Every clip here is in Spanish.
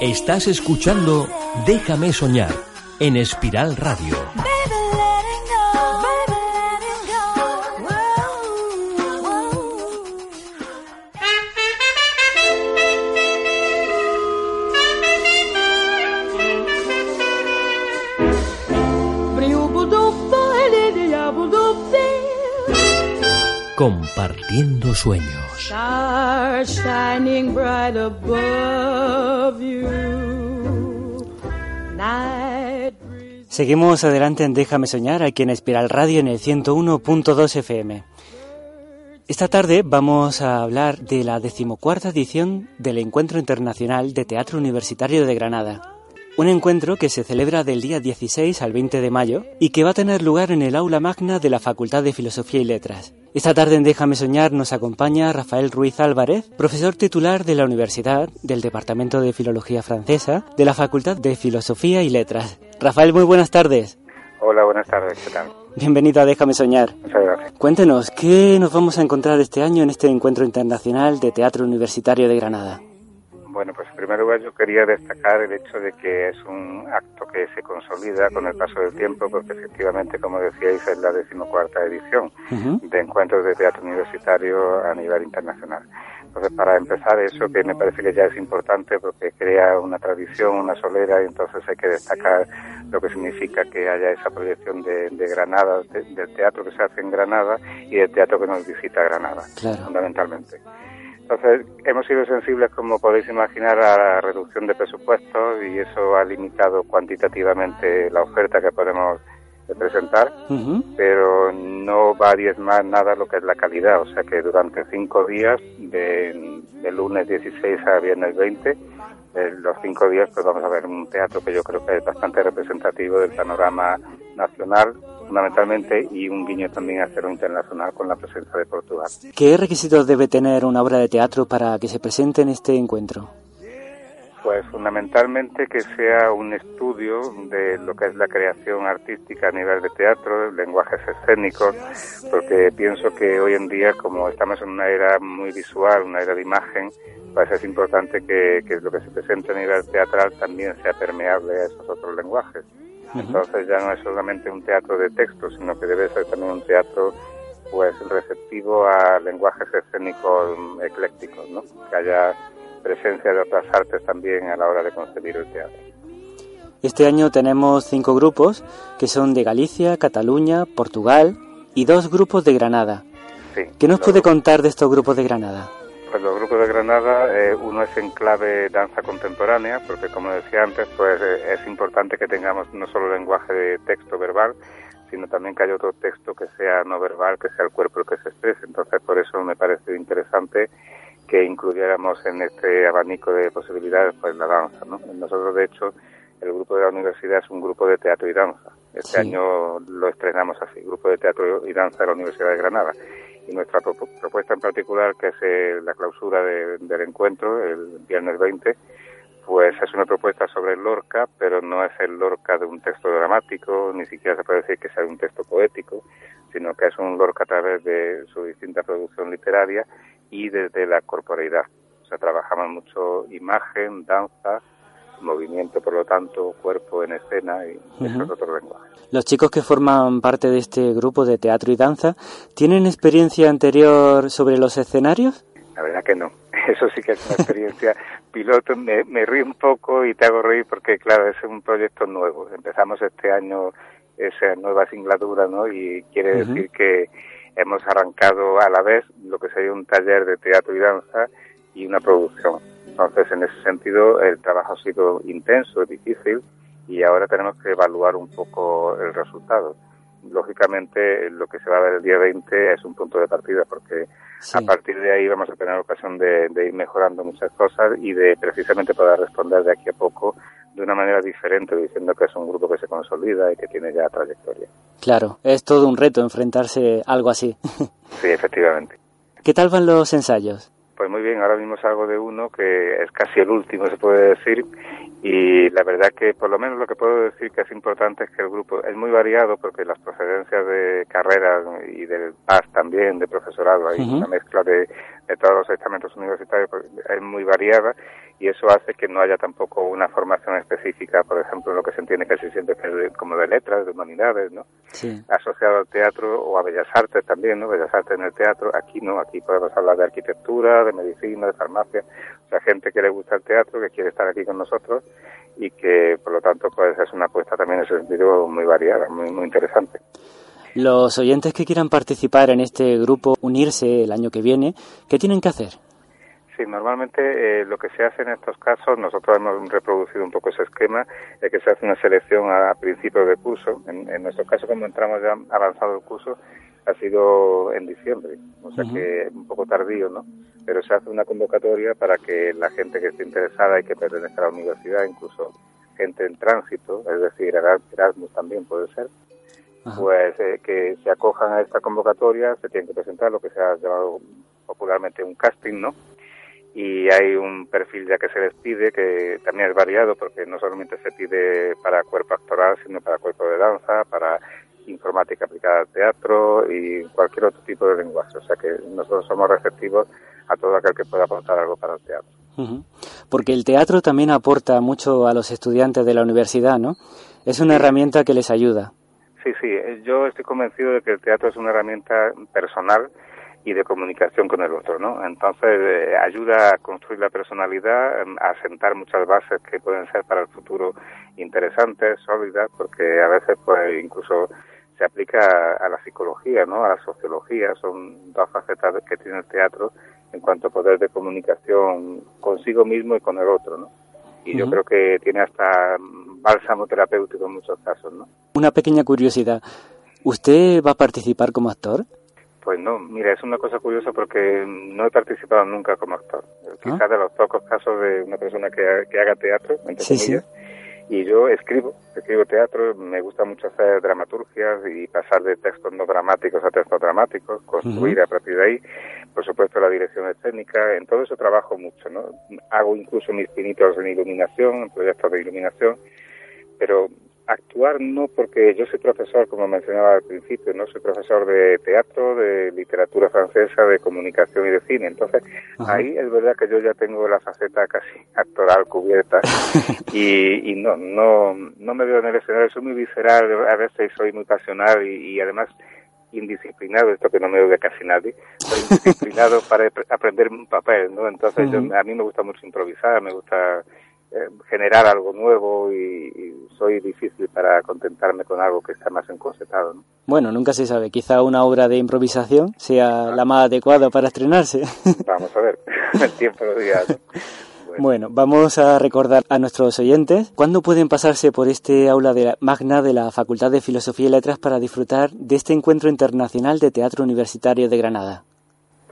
Estás escuchando Déjame soñar en Espiral Radio. Compartiendo sueños. Seguimos adelante en Déjame Soñar, aquí en Espiral Radio en el 101.2 FM. Esta tarde vamos a hablar de la decimocuarta edición del Encuentro Internacional de Teatro Universitario de Granada. Un encuentro que se celebra del día 16 al 20 de mayo y que va a tener lugar en el aula magna de la Facultad de Filosofía y Letras. Esta tarde en Déjame Soñar nos acompaña Rafael Ruiz Álvarez, profesor titular de la Universidad del Departamento de Filología Francesa de la Facultad de Filosofía y Letras. Rafael, muy buenas tardes. Hola, buenas tardes, ¿qué tal? Bienvenido a Déjame Soñar. Muchas gracias. Cuéntenos, ¿qué nos vamos a encontrar este año en este Encuentro Internacional de Teatro Universitario de Granada? Bueno, pues en primer lugar yo quería destacar el hecho de que es un acto que se consolida con el paso del tiempo, porque efectivamente, como decíais, es la decimocuarta edición de encuentros de teatro universitario a nivel internacional. Entonces, para empezar, eso que me parece que ya es importante porque crea una tradición, una solera, y entonces hay que destacar lo que significa que haya esa proyección de, Granada, del teatro que se hace en Granada y del teatro que nos visita Granada, fundamentalmente. Entonces, hemos sido sensibles, como podéis imaginar, a la reducción de presupuestos y eso ha limitado cuantitativamente la oferta que podemos presentar, pero no va a diezmar nada lo que es la calidad. O sea que durante cinco días, de, de lunes 16 a viernes 20, los cinco días pues vamos a ver un teatro que yo creo que es bastante representativo del panorama nacional fundamentalmente y un guiño también a cero internacional con la presencia de Portugal. ¿Qué requisitos debe tener una obra de teatro para que se presente en este encuentro? Pues fundamentalmente que sea un estudio de lo que es la creación artística a nivel de teatro, lenguajes escénicos, porque pienso que hoy en día, como estamos en una era muy visual, una era de imagen, pues es importante que, que lo que se presente a nivel teatral también sea permeable a esos otros lenguajes. Entonces ya no es solamente un teatro de texto, sino que debe ser también un teatro pues receptivo a lenguajes escénicos eclécticos, ¿no? Que haya presencia de otras artes también a la hora de concebir el teatro. Este año tenemos cinco grupos que son de Galicia, Cataluña, Portugal y dos grupos de Granada. Sí, ¿Qué nos puede contar de estos grupos de Granada? Pues los grupos de Granada, eh, uno es en clave danza contemporánea, porque como decía antes, pues eh, es importante que tengamos no solo lenguaje de texto verbal, sino también que haya otro texto que sea no verbal, que sea el cuerpo el que se exprese. Entonces, por eso me parece interesante que incluyéramos en este abanico de posibilidades pues la danza. ¿no? Nosotros, de hecho, el grupo de la universidad es un grupo de teatro y danza. Este año lo estrenamos así, Grupo de Teatro y Danza de la Universidad de Granada. Y nuestra propuesta en particular, que es eh, la clausura del encuentro, el viernes 20, pues es una propuesta sobre Lorca, pero no es el Lorca de un texto dramático, ni siquiera se puede decir que sea un texto poético, sino que es un Lorca a través de su distinta producción literaria y desde la corporeidad. O sea, trabajamos mucho imagen, danza, movimiento, por lo tanto, cuerpo en escena y uh otro lenguaje. Los chicos que forman parte de este grupo de teatro y danza, ¿tienen experiencia anterior sobre los escenarios? La verdad que no. Eso sí que es una experiencia piloto. Me, me río un poco y te hago reír porque, claro, es un proyecto nuevo. Empezamos este año esa nueva singladura, ¿no? Y quiere decir que hemos arrancado a la vez lo que sería un taller de teatro y danza y una producción. Entonces, en ese sentido, el trabajo ha sido intenso, difícil, y ahora tenemos que evaluar un poco el resultado. Lógicamente, lo que se va a ver el día 20 es un punto de partida, porque a partir de ahí vamos a tener ocasión de, ir mejorando muchas cosas y de precisamente poder responder de aquí a poco de una manera diferente, diciendo que es un grupo que se consolida y que tiene ya trayectoria. Claro, es todo un reto enfrentarse a algo así. sí, efectivamente. ¿Qué tal van los ensayos? Pues muy bien, ahora mismo salgo de uno que es casi el último, se puede decir, y la verdad que por lo menos lo que puedo decir que es importante es que el grupo es muy variado porque las procedencias de carreras y del PAS también, de profesorado, hay una mezcla de, de todos los estamentos universitarios, pues, es muy variada y eso hace que no haya tampoco una formación específica, por ejemplo, lo que se entiende que se siente como de letras, de humanidades, ¿no? Sí. Asociado al teatro o a bellas artes también, ¿no? Bellas artes en el teatro, aquí no, aquí podemos hablar de arquitectura, de medicina, de farmacia, o sea, gente que le gusta el teatro, que quiere estar aquí con nosotros y que, por lo tanto, pues es una apuesta también en ese sentido muy variada, muy, muy interesante. Los oyentes que quieran participar en este grupo, unirse el año que viene, ¿qué tienen que hacer? Sí, normalmente eh, lo que se hace en estos casos, nosotros hemos reproducido un poco ese esquema, es que se hace una selección a, principios de curso. En, nuestro caso, como entramos ya avanzado el curso, ha sido en diciembre, o sea que es un poco tardío, ¿no? Pero se hace una convocatoria para que la gente que esté interesada y que pertenezca a la universidad, incluso gente en tránsito, es decir, Erasmus también puede ser, pues eh, que se acojan a esta convocatoria, se tienen que presentar lo que se ha llamado popularmente un casting, ¿no? Y hay un perfil ya que se les pide que también es variado porque no solamente se pide para cuerpo actoral sino para cuerpo de danza, para informática aplicada al teatro y cualquier otro tipo de lenguaje. O sea que nosotros somos receptivos a todo aquel que pueda aportar algo para el teatro. Porque el teatro también aporta mucho a los estudiantes de la universidad, ¿no? Es una herramienta que les ayuda. Sí, sí, yo estoy convencido de que el teatro es una herramienta personal y de comunicación con el otro, ¿no? Entonces eh, ayuda a construir la personalidad, em, a sentar muchas bases que pueden ser para el futuro interesantes, sólidas, porque a veces pues incluso se aplica a, la psicología, ¿no? A la sociología, son dos facetas que tiene el teatro en cuanto a poder de comunicación consigo mismo y con el otro, ¿no? Y yo creo que tiene hasta bálsamo terapéutico en muchos casos, ¿no? Una pequeña curiosidad. ¿Usted va a participar como actor? Pues no, mira, es una cosa curiosa porque no he participado nunca como actor. Ah. Quizás de los pocos casos de una persona que, haga teatro, entre comillas. Y yo escribo, escribo teatro, me gusta mucho hacer dramaturgias y pasar de textos no dramáticos a textos dramáticos, construir a partir de ahí. Por supuesto, la dirección escénica, en todo eso trabajo mucho, ¿no? Hago incluso mis pinitos en iluminación, en proyectos de iluminación, pero actuar no porque yo soy profesor, como mencionaba al principio, no soy profesor de teatro, de literatura francesa, de comunicación y de cine. Entonces, ahí es verdad que yo ya tengo la faceta casi actoral cubierta. Y, y no, no, no me veo en el escenario, soy muy visceral, a veces soy muy pasional y, además indisciplinado, esto que no me oye casi nadie, soy indisciplinado para aprender un papel, ¿no? Entonces, yo, a mí me gusta mucho improvisar, me gusta eh, generar algo nuevo y, soy difícil para contentarme con algo que está más encorsetado. ¿no? Bueno, nunca se sabe, quizá una obra de improvisación sea la más adecuada para estrenarse. Vamos a ver, el tiempo lo dirá. Bueno. vamos a recordar a nuestros oyentes cuándo pueden pasarse por este aula de magna de la Facultad de Filosofía y Letras para disfrutar de este encuentro internacional de teatro universitario de Granada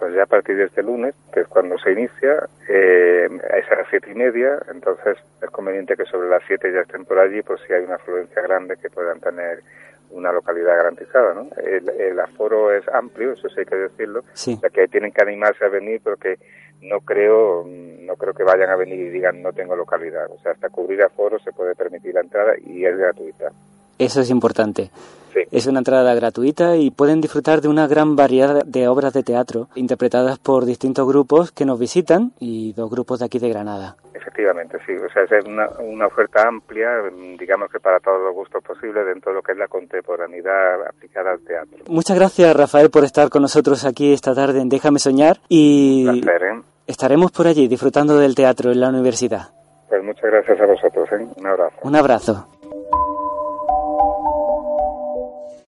pues ya a partir de este lunes, que es cuando se inicia, eh, es a las siete y media, entonces es conveniente que sobre las siete ya estén por allí, por si hay una afluencia grande que puedan tener una localidad garantizada, ¿no? El, aforo es amplio, eso sí hay que decirlo, sí. ya que tienen que animarse a venir porque no creo, no creo que vayan a venir y digan no tengo localidad, o sea, hasta cubrir aforo se puede permitir la entrada y es gratuita. Eso es importante. Es una entrada gratuita y pueden disfrutar de una gran variedad de obras de teatro interpretadas por distintos grupos que nos visitan y dos grupos de aquí de Granada. Efectivamente, sí. O sea, es una, una oferta amplia, digamos que para todos los gustos posibles dentro de lo que es la contemporaneidad aplicada al teatro. Muchas gracias, Rafael, por estar con nosotros aquí esta tarde en Déjame Soñar y ¿eh? estaremos por allí disfrutando del teatro en la universidad. Pues muchas gracias a vosotros. ¿eh? Un abrazo. Un abrazo.